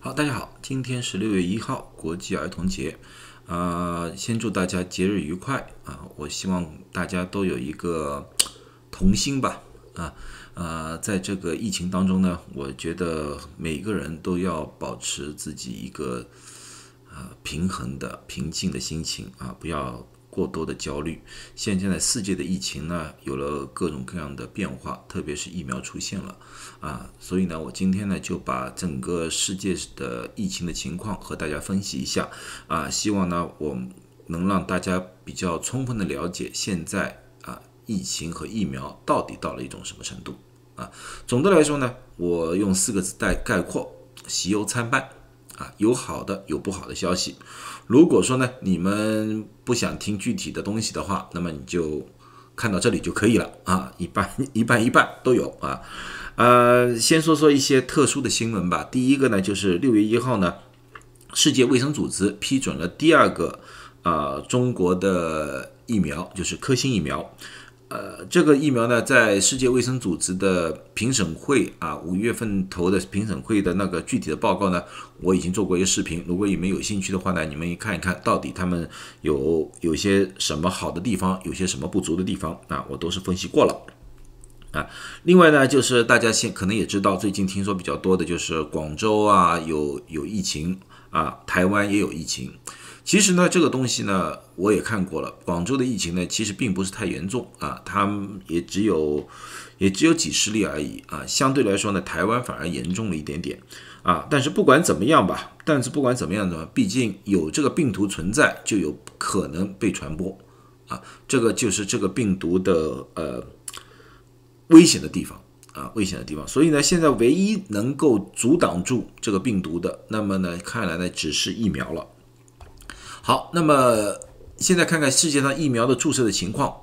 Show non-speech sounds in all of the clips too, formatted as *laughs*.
好，大家好，今天是六月一号，国际儿童节，啊，先祝大家节日愉快啊！我希望大家都有一个童心吧，啊，呃，在这个疫情当中呢，我觉得每个人都要保持自己一个呃平衡的、平静的心情啊，不要。过多的焦虑。现在世界的疫情呢，有了各种各样的变化，特别是疫苗出现了啊，所以呢，我今天呢就把整个世界的疫情的情况和大家分析一下啊，希望呢我能让大家比较充分的了解现在啊疫情和疫苗到底到了一种什么程度啊。总的来说呢，我用四个字带概括：喜忧参半啊，有好的，有不好的消息。如果说呢，你们不想听具体的东西的话，那么你就看到这里就可以了啊，一半 *laughs* 一半一半都有啊。呃，先说说一些特殊的新闻吧。第一个呢，就是六月一号呢，世界卫生组织批准了第二个啊中国的疫苗，就是科兴疫苗。呃，这个疫苗呢，在世界卫生组织的评审会啊，五月份投的评审会的那个具体的报告呢，我已经做过一个视频。如果你们有兴趣的话呢，你们看一看到底他们有有些什么好的地方，有些什么不足的地方啊，我都是分析过了啊。另外呢，就是大家现可能也知道，最近听说比较多的就是广州啊有有疫情啊，台湾也有疫情。其实呢，这个东西呢，我也看过了。广州的疫情呢，其实并不是太严重啊，他们也只有也只有几十例而已啊。相对来说呢，台湾反而严重了一点点啊。但是不管怎么样吧，但是不管怎么样呢，毕竟有这个病毒存在，就有可能被传播啊。这个就是这个病毒的呃危险的地方啊，危险的地方。所以呢，现在唯一能够阻挡住这个病毒的，那么呢，看来呢，只是疫苗了。好，那么现在看看世界上疫苗的注射的情况。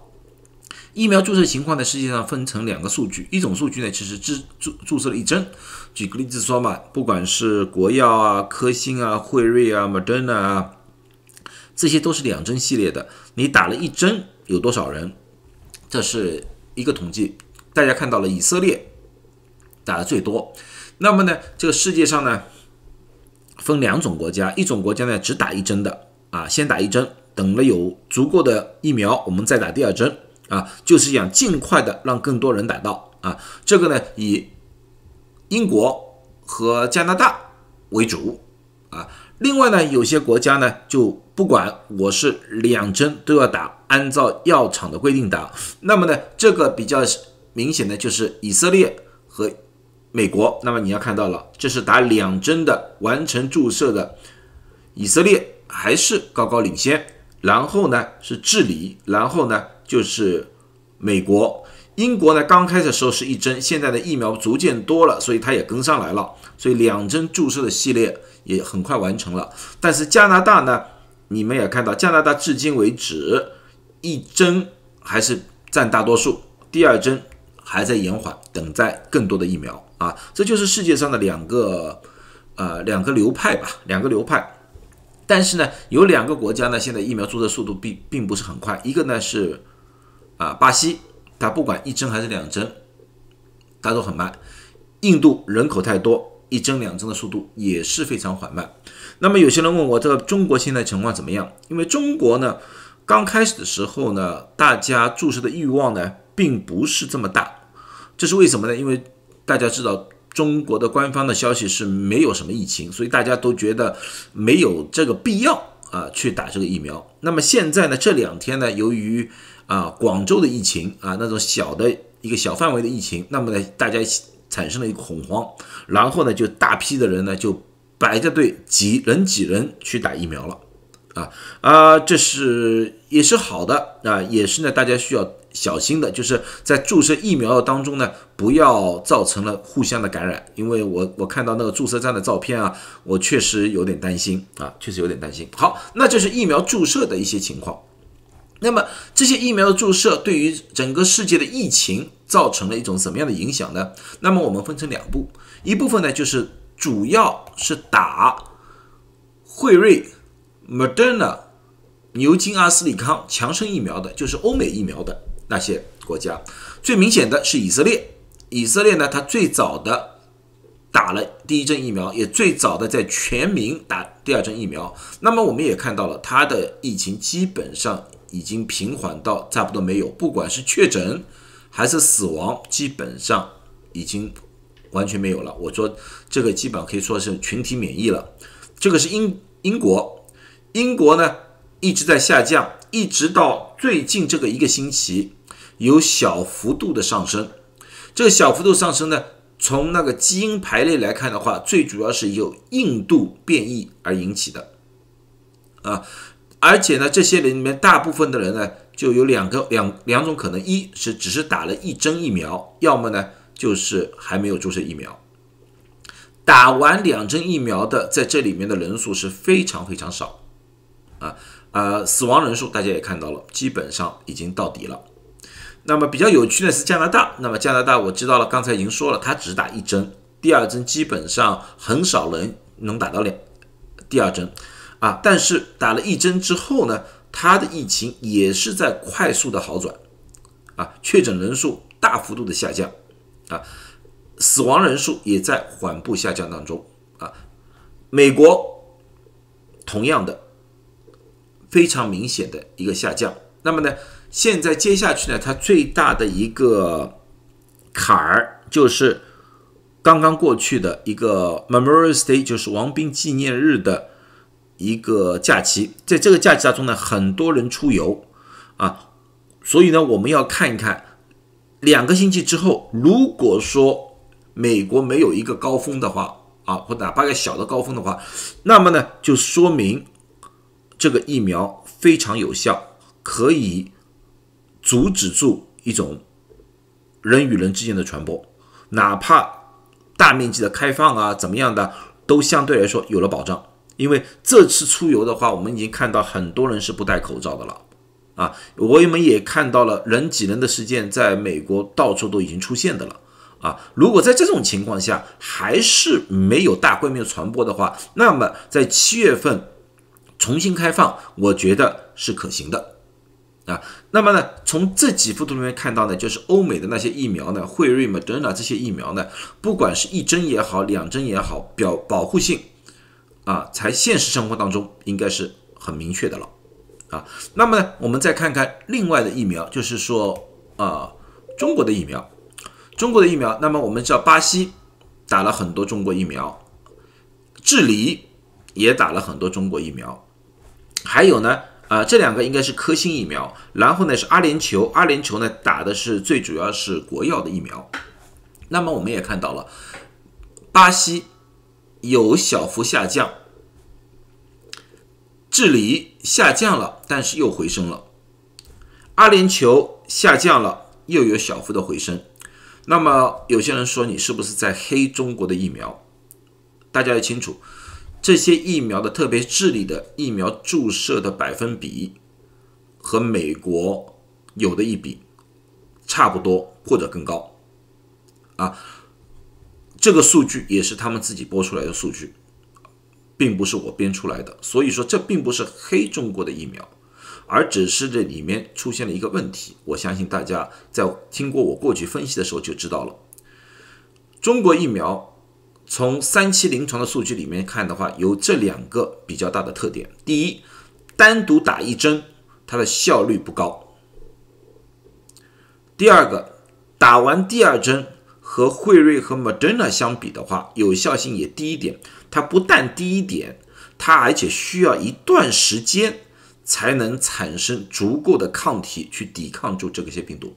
疫苗注射情况呢，世界上分成两个数据，一种数据呢，其实只注注射了一针。举个例子说嘛，不管是国药啊、科兴啊、辉瑞啊、Moderna 啊，这些都是两针系列的。你打了一针有多少人？这是一个统计。大家看到了，以色列打的最多。那么呢，这个世界上呢，分两种国家，一种国家呢只打一针的。啊，先打一针，等了有足够的疫苗，我们再打第二针啊，就是想尽快的让更多人打到啊。这个呢，以英国和加拿大为主啊。另外呢，有些国家呢，就不管我是两针都要打，按照药厂的规定打。那么呢，这个比较明显的就是以色列和美国。那么你要看到了，这是打两针的完成注射的以色列。还是高高领先，然后呢是智利，然后呢就是美国、英国呢。刚开始的时候是一针，现在的疫苗逐渐多了，所以它也跟上来了，所以两针注射的系列也很快完成了。但是加拿大呢，你们也看到，加拿大至今为止一针还是占大多数，第二针还在延缓，等待更多的疫苗啊。这就是世界上的两个呃两个流派吧，两个流派。但是呢，有两个国家呢，现在疫苗注射速度并并不是很快。一个呢是啊，巴西，它不管一针还是两针，它都很慢。印度人口太多，一针两针的速度也是非常缓慢。那么有些人问我，这个中国现在情况怎么样？因为中国呢，刚开始的时候呢，大家注射的欲望呢，并不是这么大。这是为什么呢？因为大家知道。中国的官方的消息是没有什么疫情，所以大家都觉得没有这个必要啊去打这个疫苗。那么现在呢，这两天呢，由于啊广州的疫情啊那种小的一个小范围的疫情，那么呢大家产生了一个恐慌，然后呢就大批的人呢就排着队挤人挤人去打疫苗了啊啊这是也是好的啊，也是呢大家需要。小心的，就是在注射疫苗的当中呢，不要造成了互相的感染。因为我我看到那个注射站的照片啊，我确实有点担心啊，确实有点担心。好，那这是疫苗注射的一些情况。那么这些疫苗的注射对于整个世界的疫情造成了一种什么样的影响呢？那么我们分成两步，一部分呢就是主要是打辉瑞、Moderna、牛津阿斯利康强生疫苗的，就是欧美疫苗的。那些国家最明显的是以色列，以色列呢，它最早的打了第一针疫苗，也最早的在全民打第二针疫苗。那么我们也看到了，它的疫情基本上已经平缓到差不多没有，不管是确诊还是死亡，基本上已经完全没有了。我说这个基本上可以说是群体免疫了。这个是英英国，英国呢一直在下降，一直到最近这个一个星期有小幅度的上升。这个小幅度上升呢？从那个基因排列来看的话，最主要是由印度变异而引起的，啊，而且呢，这些人里面大部分的人呢，就有两个两两种可能，一是只是打了一针疫苗，要么呢就是还没有注射疫苗。打完两针疫苗的，在这里面的人数是非常非常少，啊呃，死亡人数大家也看到了，基本上已经到底了。那么比较有趣的是加拿大。那么加拿大我知道了，刚才已经说了，他只打一针，第二针基本上很少人能打到两第二针啊。但是打了一针之后呢，他的疫情也是在快速的好转啊，确诊人数大幅度的下降啊，死亡人数也在缓步下降当中啊。美国同样的非常明显的一个下降。那么呢？现在接下去呢，它最大的一个坎儿就是刚刚过去的一个 Memorial Day，就是王兵纪念日的一个假期。在这个假期当中呢，很多人出游啊，所以呢，我们要看一看两个星期之后，如果说美国没有一个高峰的话啊，或哪怕个小的高峰的话，那么呢，就说明这个疫苗非常有效，可以。阻止住一种人与人之间的传播，哪怕大面积的开放啊，怎么样的，都相对来说有了保障。因为这次出游的话，我们已经看到很多人是不戴口罩的了啊，我们也看到了人挤人的事件，在美国到处都已经出现的了啊。如果在这种情况下还是没有大规模传播的话，那么在七月份重新开放，我觉得是可行的。啊，那么呢，从这几幅图里面看到呢，就是欧美的那些疫苗呢，惠瑞、莫德纳这些疫苗呢，不管是一针也好，两针也好，表保护性啊，在现实生活当中应该是很明确的了啊。那么呢，我们再看看另外的疫苗，就是说啊，中国的疫苗，中国的疫苗，那么我们知道巴西打了很多中国疫苗，智利也打了很多中国疫苗，还有呢。啊，这两个应该是科兴疫苗，然后呢是阿联酋，阿联酋呢打的是最主要是国药的疫苗。那么我们也看到了，巴西有小幅下降，智利下降了，但是又回升了，阿联酋下降了，又有小幅的回升。那么有些人说你是不是在黑中国的疫苗？大家要清楚。这些疫苗的，特别治理的疫苗注射的百分比和美国有的一比，差不多或者更高，啊，这个数据也是他们自己播出来的数据，并不是我编出来的。所以说，这并不是黑中国的疫苗，而只是这里面出现了一个问题。我相信大家在听过我过去分析的时候就知道了，中国疫苗。从三期临床的数据里面看的话，有这两个比较大的特点：第一，单独打一针，它的效率不高；第二个，打完第二针和惠瑞和 Moderna 相比的话，有效性也低一点。它不但低一点，它而且需要一段时间才能产生足够的抗体去抵抗住这个些病毒。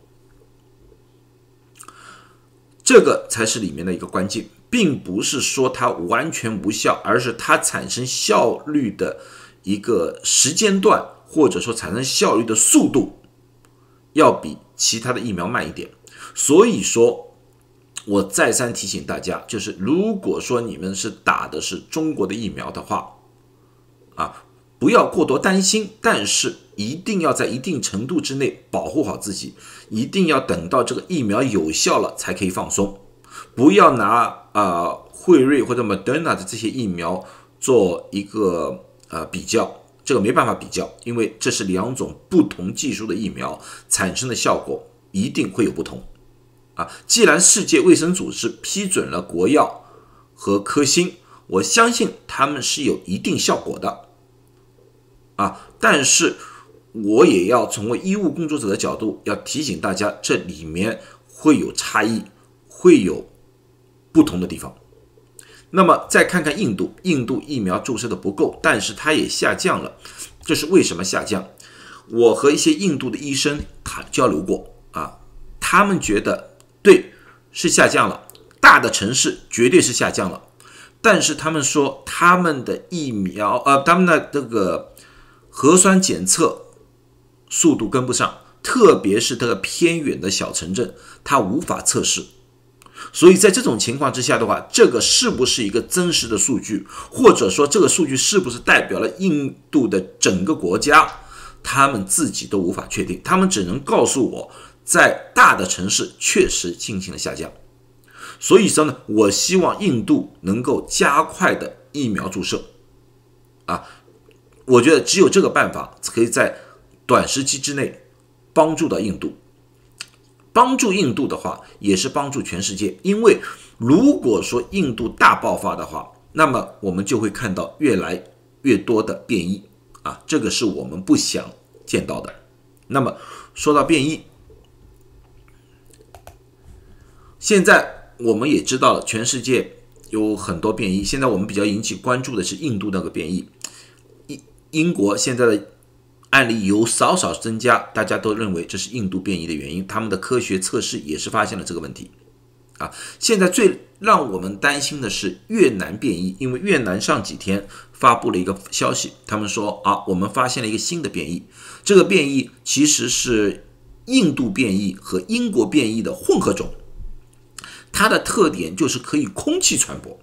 这个才是里面的一个关键。并不是说它完全无效，而是它产生效率的一个时间段，或者说产生效率的速度，要比其他的疫苗慢一点。所以说，我再三提醒大家，就是如果说你们是打的是中国的疫苗的话，啊，不要过多担心，但是一定要在一定程度之内保护好自己，一定要等到这个疫苗有效了才可以放松。不要拿啊惠瑞或者 Moderna 的这些疫苗做一个呃比较，这个没办法比较，因为这是两种不同技术的疫苗产生的效果一定会有不同啊。既然世界卫生组织批准了国药和科兴，我相信他们是有一定效果的，啊，但是我也要从医务工作者的角度，要提醒大家，这里面会有差异，会有不同的地方。那么再看看印度，印度疫苗注射的不够，但是它也下降了，这是为什么下降？我和一些印度的医生谈交流过啊，他们觉得对是下降了，大的城市绝对是下降了，但是他们说他们的疫苗呃，他们的这个核酸检测速度跟不上，特别是这个偏远的小城镇，它无法测试。所以在这种情况之下的话，这个是不是一个真实的数据，或者说这个数据是不是代表了印度的整个国家，他们自己都无法确定，他们只能告诉我，在大的城市确实进行了下降。所以说呢，我希望印度能够加快的疫苗注射，啊，我觉得只有这个办法可以在短时期之内帮助到印度。帮助印度的话，也是帮助全世界。因为如果说印度大爆发的话，那么我们就会看到越来越多的变异啊，这个是我们不想见到的。那么说到变异，现在我们也知道了，全世界有很多变异。现在我们比较引起关注的是印度那个变异，英英国现在的。案例有少少增加，大家都认为这是印度变异的原因。他们的科学测试也是发现了这个问题。啊，现在最让我们担心的是越南变异，因为越南上几天发布了一个消息，他们说啊，我们发现了一个新的变异，这个变异其实是印度变异和英国变异的混合种，它的特点就是可以空气传播。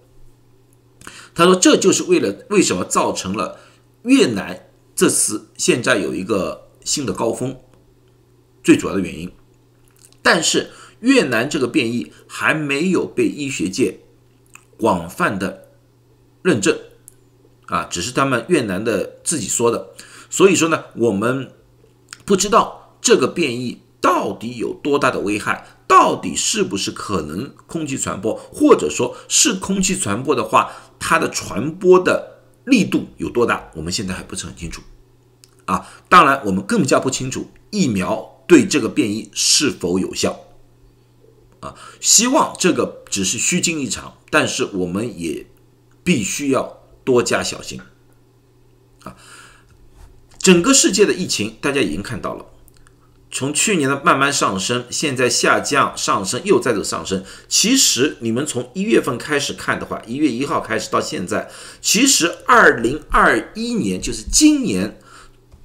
他说这就是为了为什么造成了越南。这次现在有一个新的高峰，最主要的原因，但是越南这个变异还没有被医学界广泛的认证啊，只是他们越南的自己说的，所以说呢，我们不知道这个变异到底有多大的危害，到底是不是可能空气传播，或者说是空气传播的话，它的传播的。力度有多大？我们现在还不是很清楚，啊，当然我们更加不清楚疫苗对这个变异是否有效，啊，希望这个只是虚惊一场，但是我们也必须要多加小心，啊，整个世界的疫情大家已经看到了。从去年的慢慢上升，现在下降上升，又再度上升。其实你们从一月份开始看的话，一月一号开始到现在，其实二零二一年就是今年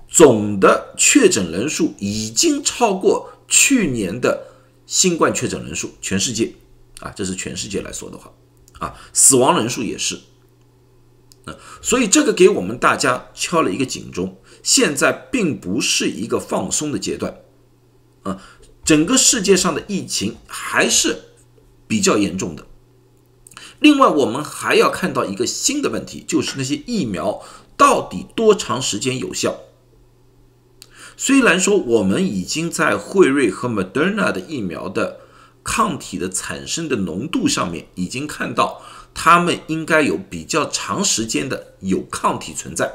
总的确诊人数已经超过去年的新冠确诊人数，全世界啊，这是全世界来说的话啊，死亡人数也是。啊，所以这个给我们大家敲了一个警钟，现在并不是一个放松的阶段。啊，整个世界上的疫情还是比较严重的。另外，我们还要看到一个新的问题，就是那些疫苗到底多长时间有效？虽然说我们已经在辉瑞和 Moderna 的疫苗的抗体的产生的浓度上面已经看到，它们应该有比较长时间的有抗体存在。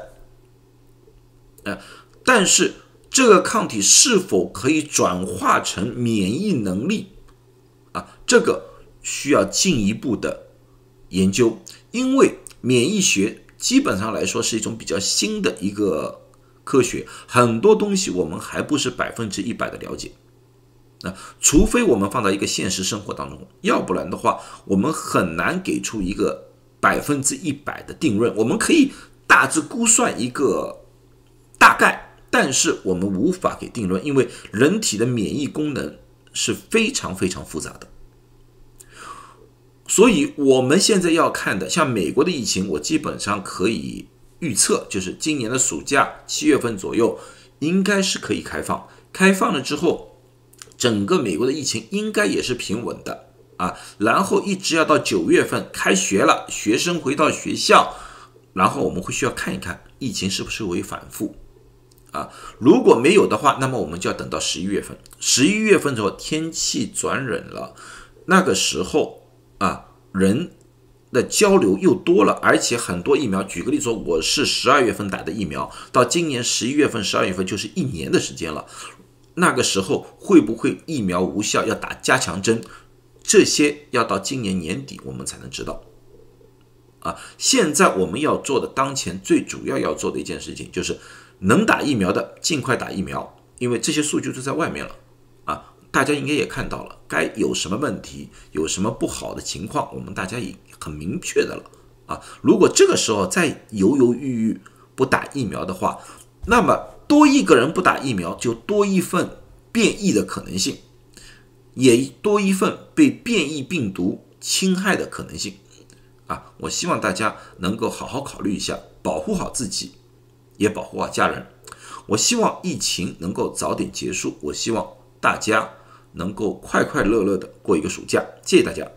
呃，但是。这个抗体是否可以转化成免疫能力啊？这个需要进一步的研究，因为免疫学基本上来说是一种比较新的一个科学，很多东西我们还不是百分之一百的了解。那除非我们放到一个现实生活当中，要不然的话，我们很难给出一个百分之一百的定论。我们可以大致估算一个大概。但是我们无法给定论，因为人体的免疫功能是非常非常复杂的。所以我们现在要看的，像美国的疫情，我基本上可以预测，就是今年的暑假七月份左右，应该是可以开放。开放了之后，整个美国的疫情应该也是平稳的啊。然后一直要到九月份开学了，学生回到学校，然后我们会需要看一看疫情是不是会反复。啊，如果没有的话，那么我们就要等到十一月份。十一月份之后，天气转冷了，那个时候啊，人的交流又多了，而且很多疫苗，举个例子说，我是十二月份打的疫苗，到今年十一月份、十二月份就是一年的时间了。那个时候会不会疫苗无效，要打加强针？这些要到今年年底我们才能知道。啊，现在我们要做的，当前最主要要做的一件事情，就是能打疫苗的尽快打疫苗，因为这些数据都在外面了。啊，大家应该也看到了，该有什么问题，有什么不好的情况，我们大家也很明确的了。啊，如果这个时候再犹犹豫豫不打疫苗的话，那么。多一个人不打疫苗，就多一份变异的可能性，也多一份被变异病毒侵害的可能性。啊，我希望大家能够好好考虑一下，保护好自己，也保护好家人。我希望疫情能够早点结束，我希望大家能够快快乐乐的过一个暑假。谢谢大家。